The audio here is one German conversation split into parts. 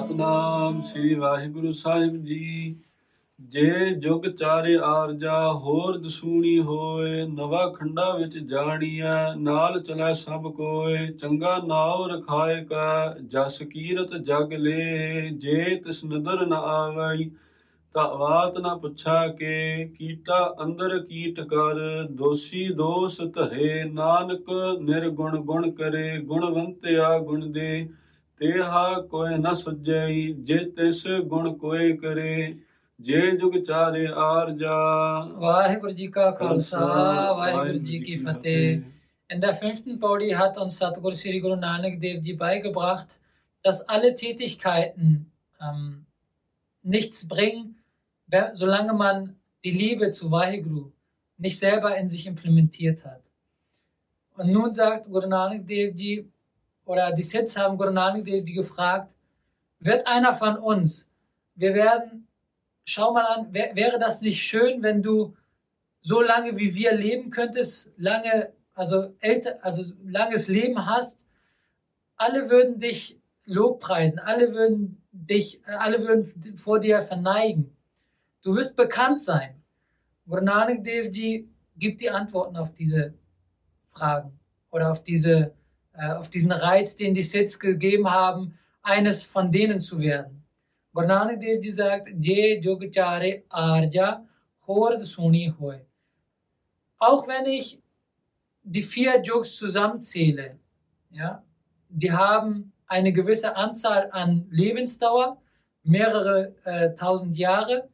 ਸਤਿਗੁਰੂ ਸ੍ਰੀ ਵਾਹਿਗੁਰੂ ਸਾਹਿਬ ਜੀ। ਜੇ ਜੁਗ ਚਾਰੇ ਆਰਜਾ, ਹੋਰ ਦਸੂਣੀ ਹੋਏ, ਨਵਾ ਖੰਡਾ ਵਿੱਚ ਜਾਣੀਐ, ਨਾਲ ਚਲਾ ਸਭ ਕੋਏ, ਚੰਗਾ ਨਾਉ ਰਖਾਏ ਕਾ, ਜਸ ਕੀਰਤ ਜਗ ਲੇ, ਜੇ ਤਿਸ ਨਦਰ ਨ ਆਵਈ ਤਾਂ ਬਾਤ ਨਾ ਪੁੱਛਾ ਕੇ, ਕੀਟਾ ਅੰਦਰ ਕੀਟ ਕਰ, ਦੋਸੀ ਦੋਸ ਧਰੇ, ਨਾਨਕ ਨਿਰਗੁਣ ਗੁਣ ਕਰੇ, ਗੁਣਵੰਤਿਆ ਗੁਣ ਦੇ ਤੇਹਾ ਕੋਇ ਨ ਸੁਝਈ ਜੇ ਤਿਸ ਗੁਣ ਕੋਇ ਕਰੇ ਜੇ ਜੁਗ ਚਾਰੇ ਆਰਜਾ ਵਾਹਿਗੁਰੂ ਜੀ ਕਾ ਖਾਲਸਾ ਵਾਹਿਗੁਰੂ ਜੀ ਕੀ ਫਤਿਹ In der fünften Pauli hat uns Satguru Sri Guru Nanak Dev Ji beigebracht, dass alle Tätigkeiten ähm, nichts bringen, wer- solange man die Liebe zu Vaheguru nicht selber in sich implementiert hat. Und nun sagt Guru Nanak Dev Ji, oder die Siths haben Guru Nanak Dev Ji gefragt, wird einer von uns, wir werden, schau mal an, wär, wäre das nicht schön, wenn du so lange wie wir leben könntest, lange, also älter, also langes Leben hast, alle würden dich lobpreisen, alle würden dich, alle würden vor dir verneigen. Du wirst bekannt sein. Guru Nanak Dev Ji gibt die Antworten auf diese Fragen oder auf diese, äh, auf diesen Reiz, den die Siths gegeben haben, eines von denen zu werden. Guru Nanak Dev Ji sagt, Arja Hord Suni Hoy. Auch wenn ich die vier Jogs zusammenzähle, ja, die haben eine gewisse Anzahl an Lebensdauer, mehrere äh, tausend Jahre.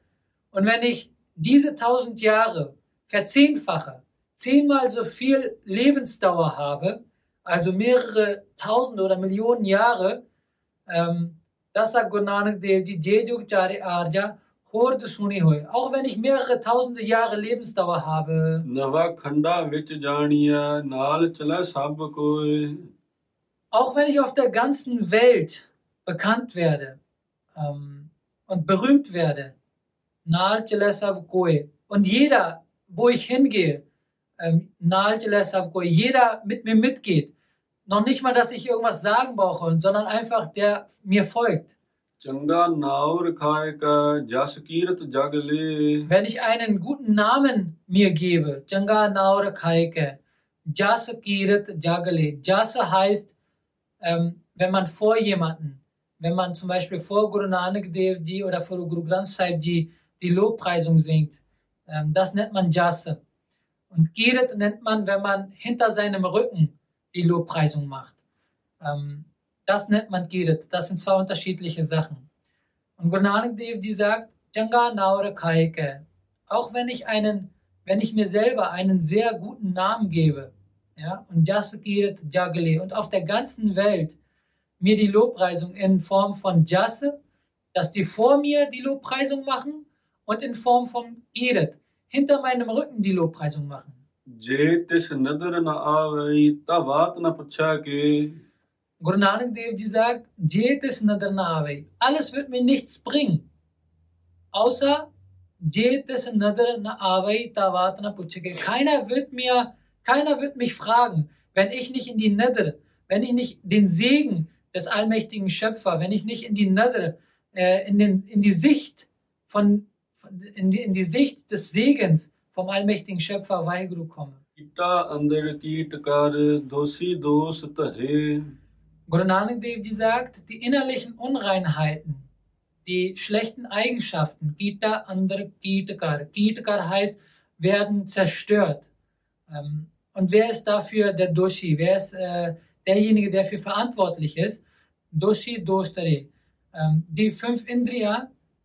Und wenn ich diese tausend Jahre verzehnfache, zehnmal so viel Lebensdauer habe, also mehrere Tausende oder Millionen Jahre, ähm, das sagt Gurnane Dev, die Jyogchari Arya, Horde Suni Hoy. Auch wenn ich mehrere Tausende Jahre Lebensdauer habe. Nava Khanda Vich Nal Chala Sab Auch wenn ich auf der ganzen Welt bekannt werde ähm, und berühmt werde, Nal Chala Sab Und jeder, wo ich hingehe, ähm, Nal Chala Sab jeder mit mir mitgeht, noch nicht mal, dass ich irgendwas sagen brauche, sondern einfach der mir folgt. Wenn ich einen guten Namen mir gebe, Changa Naur Khaike, Jas Kirat Jagale. Jas heißt, ähm, wenn man vor jemanden, wenn man zum Beispiel vor Guru Nanak Dev oder vor Guru Granth Sahib Ji die Lobpreisung singt, ähm, das nennt man Jasa. Und Kirat nennt man, wenn man hinter seinem Rücken die Lobpreisung macht. Ähm, das nennt man Kirat. Das sind zwei unterschiedliche Sachen. Und Guru Nanak Dev Ji sagt. Auch wenn ich einen, wenn ich mir selber einen sehr guten Namen gebe, ja, und Jasukirat Jagale und auf der ganzen Welt mir die Lobpreisung in Form von Jasse, dass die vor mir die Lobpreisung machen und in Form von Irat hinter meinem Rücken die Lobpreisung machen. ਜੇ ਤਿਸ ਨਦਰ ਨ ਆਵਈ ਤਾਂ ਬਾਤ ਨ ਪੁੱਛਾ ਕੇ Guru Nanak Dev Ji sagt, Jetes Nadar Naave. Alles wird mir nichts bringen. Außer Jetes Nadar Naave Tavatna Puchake. Keiner wird mir, keiner wird mich fragen, wenn ich nicht in die Nadar, wenn ich nicht den Segen des allmächtigen Schöpfer, wenn ich nicht in die Nadar, äh, in, den, in die Sicht von, von in, die, in die Sicht des Segens vom allmächtigen Schöpfer Vaheguru komme. ਕੀਟਾ ਅੰਦਰ ਕੀਟ ਕਰ ਦੋਸੀ ਦੋਸ ਧਰੇ Guru Nanak Dev Ji sagt, die innerlichen Unreinheiten, die schlechten Eigenschaften, Gita andere Gitakar. Gitakar heißt, werden zerstört. Ähm, Und wer ist dafür der Doshi? Wer ist äh, derjenige, der für verantwortlich ist? Doshi Dostare. Ähm, Die fünf Indriya,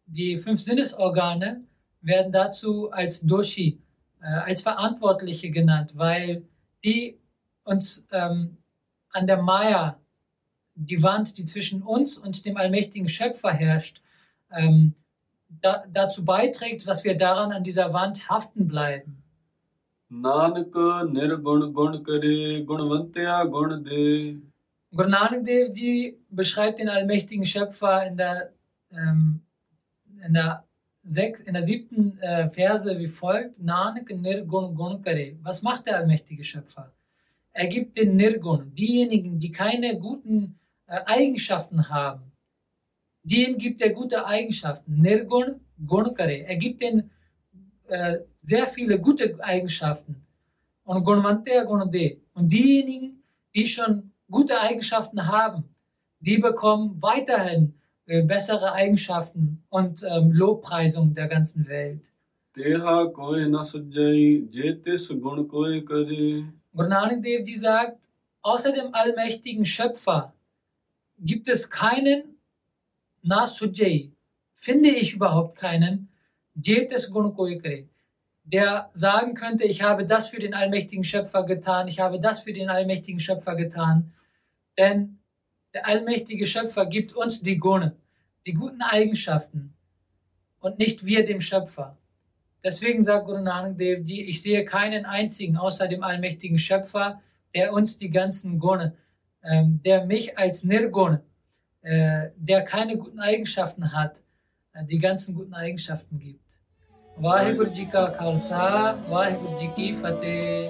die fünf Sinnesorgane, werden dazu als Doshi, äh, als Verantwortliche genannt, weil die uns ähm, an der Maya, die Wand, die zwischen uns und dem allmächtigen Schöpfer herrscht, ähm, da, dazu beiträgt, dass wir daran an dieser Wand haften bleiben. Nanak ਨਿਰਗੁਣ ਗੁਣ ਕਰੇ ਗੁਣਵੰਤਿਆ ਗੁਣ ਦੇ Guru Nanak Dev Ji beschreibt den allmächtigen Schöpfer in der, ähm, in der, sechs, in der siebten äh, Verse wie folgt: Nanak Nirgun Gun. Was macht der allmächtige Schöpfer? Er gibt den Nirgun, diejenigen, die keine guten äh, Eigenschaften haben, den gibt er gute Eigenschaften. Nirgun Gun. Er gibt ihnen äh, sehr viele gute Eigenschaften. Und Gunvante Gunde. Und diejenigen, die schon gute Eigenschaften haben, die bekommen weiterhin äh, bessere Eigenschaften und ähm, Lobpreisung der ganzen Welt. Guru Nanak sagt, außer dem allmächtigen Schöpfer gibt es keinen Nasujai, finde ich überhaupt keinen, der sagen könnte, ich habe das für den allmächtigen Schöpfer getan, ich habe das für den allmächtigen Schöpfer getan. Denn der allmächtige Schöpfer gibt uns die Gune, die guten Eigenschaften und nicht wir dem Schöpfer. Deswegen sagt Guru Nanak Dev Ji, ich sehe keinen einzigen außer dem allmächtigen Schöpfer, der uns die ganzen Gune, ähm, der mich als Nirgun, äh, der keine guten Eigenschaften hat, äh, die ganzen guten Eigenschaften gibt. Vaheguru Ji Ka Khalsa, Vaheguru Ji Ki Fateh.